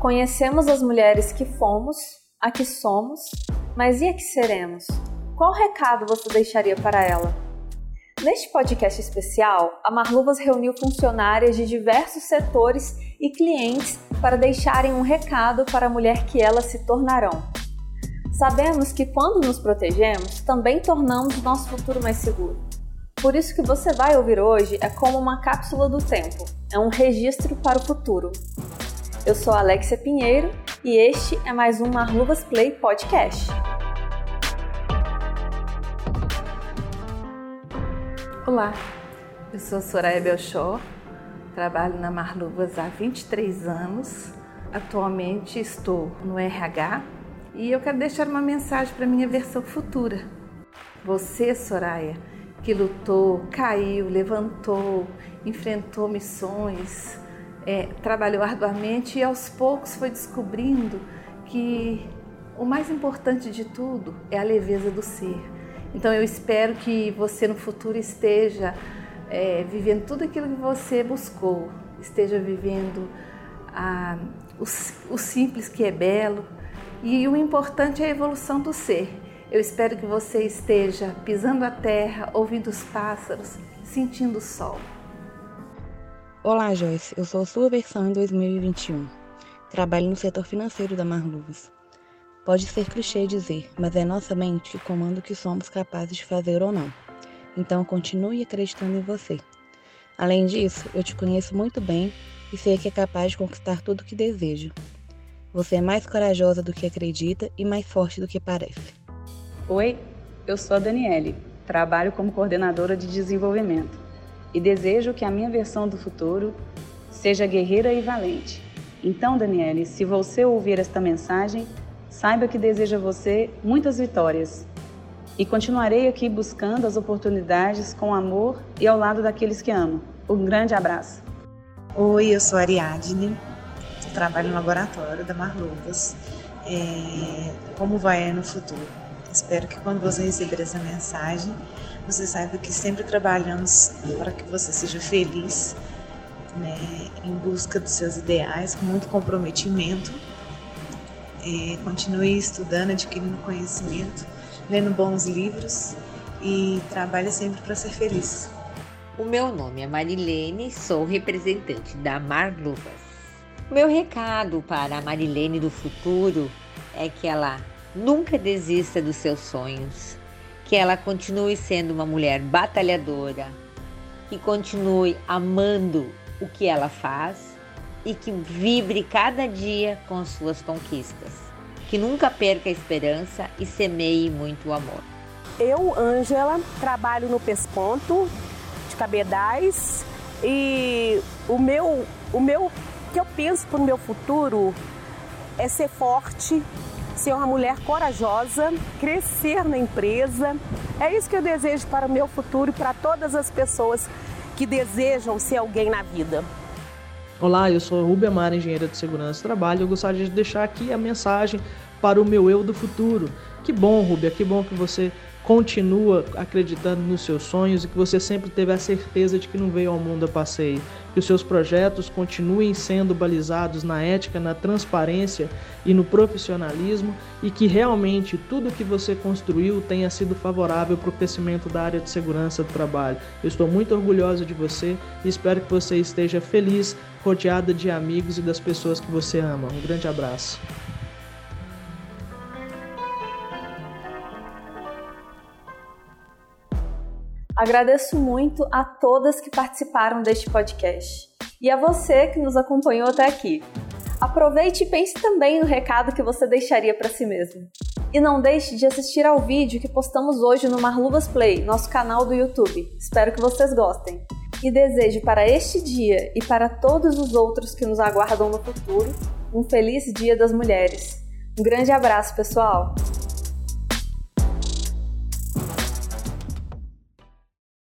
Conhecemos as mulheres que fomos, a que somos, mas e a que seremos? Qual recado você deixaria para ela? Neste podcast especial, a Marluvas reuniu funcionárias de diversos setores e clientes para deixarem um recado para a mulher que elas se tornarão. Sabemos que quando nos protegemos, também tornamos nosso futuro mais seguro. Por isso que você vai ouvir hoje é como uma cápsula do tempo, é um registro para o futuro. Eu sou Alexia Pinheiro e este é mais um Marluvas Play Podcast. Olá, eu sou Soraya Belchor, trabalho na Marluvas há 23 anos. Atualmente estou no RH e eu quero deixar uma mensagem para minha versão futura. Você, Soraya, que lutou, caiu, levantou, enfrentou missões, é, trabalhou arduamente e aos poucos foi descobrindo que o mais importante de tudo é a leveza do ser então eu espero que você no futuro esteja é, vivendo tudo aquilo que você buscou, esteja vivendo a, o, o simples que é belo e o importante é a evolução do ser. Eu espero que você esteja pisando a terra, ouvindo os pássaros, sentindo o sol. Olá, Joyce. Eu sou sua versão em 2021. Trabalho no setor financeiro da Marluvas. Pode ser clichê dizer, mas é nossa mente que comanda o que somos capazes de fazer ou não. Então continue acreditando em você. Além disso, eu te conheço muito bem e sei que é capaz de conquistar tudo o que desejo. Você é mais corajosa do que acredita e mais forte do que parece. Oi, eu sou a Daniele, trabalho como coordenadora de desenvolvimento e desejo que a minha versão do futuro seja guerreira e valente. Então, Daniele, se você ouvir esta mensagem, Saiba que desejo a você muitas vitórias e continuarei aqui buscando as oportunidades com amor e ao lado daqueles que amo. Um grande abraço. Oi, eu sou Ariadne, trabalho no laboratório da Marluvas. É, como vai no futuro? Espero que quando você receber essa mensagem, você saiba que sempre trabalhamos para que você seja feliz, né, em busca dos seus ideais, com muito comprometimento é, continue estudando, adquirindo conhecimento, lendo bons livros e trabalhe sempre para ser feliz. O meu nome é Marilene, sou representante da Marluvas. O meu recado para a Marilene do futuro é que ela nunca desista dos seus sonhos, que ela continue sendo uma mulher batalhadora, que continue amando o que ela faz e que vibre cada dia com suas conquistas. Que nunca perca a esperança e semeie muito amor. Eu, Ângela, trabalho no Pesponto de Cabedais e o meu, o meu que eu penso para o meu futuro é ser forte, ser uma mulher corajosa, crescer na empresa. É isso que eu desejo para o meu futuro e para todas as pessoas que desejam ser alguém na vida. Olá, eu sou Rubem Amar, engenheira de segurança do trabalho. Eu gostaria de deixar aqui a mensagem para o meu eu do futuro. Que bom, Rubia, que bom que você continua acreditando nos seus sonhos e que você sempre teve a certeza de que não veio ao mundo a passeio. Que os seus projetos continuem sendo balizados na ética, na transparência e no profissionalismo e que realmente tudo que você construiu tenha sido favorável para o crescimento da área de segurança do trabalho. Eu estou muito orgulhosa de você e espero que você esteja feliz, rodeada de amigos e das pessoas que você ama. Um grande abraço. Agradeço muito a todas que participaram deste podcast e a você que nos acompanhou até aqui. Aproveite e pense também no recado que você deixaria para si mesmo. E não deixe de assistir ao vídeo que postamos hoje no Marluvas Play, nosso canal do YouTube. Espero que vocês gostem. E desejo para este dia e para todos os outros que nos aguardam no futuro um feliz Dia das Mulheres. Um grande abraço, pessoal!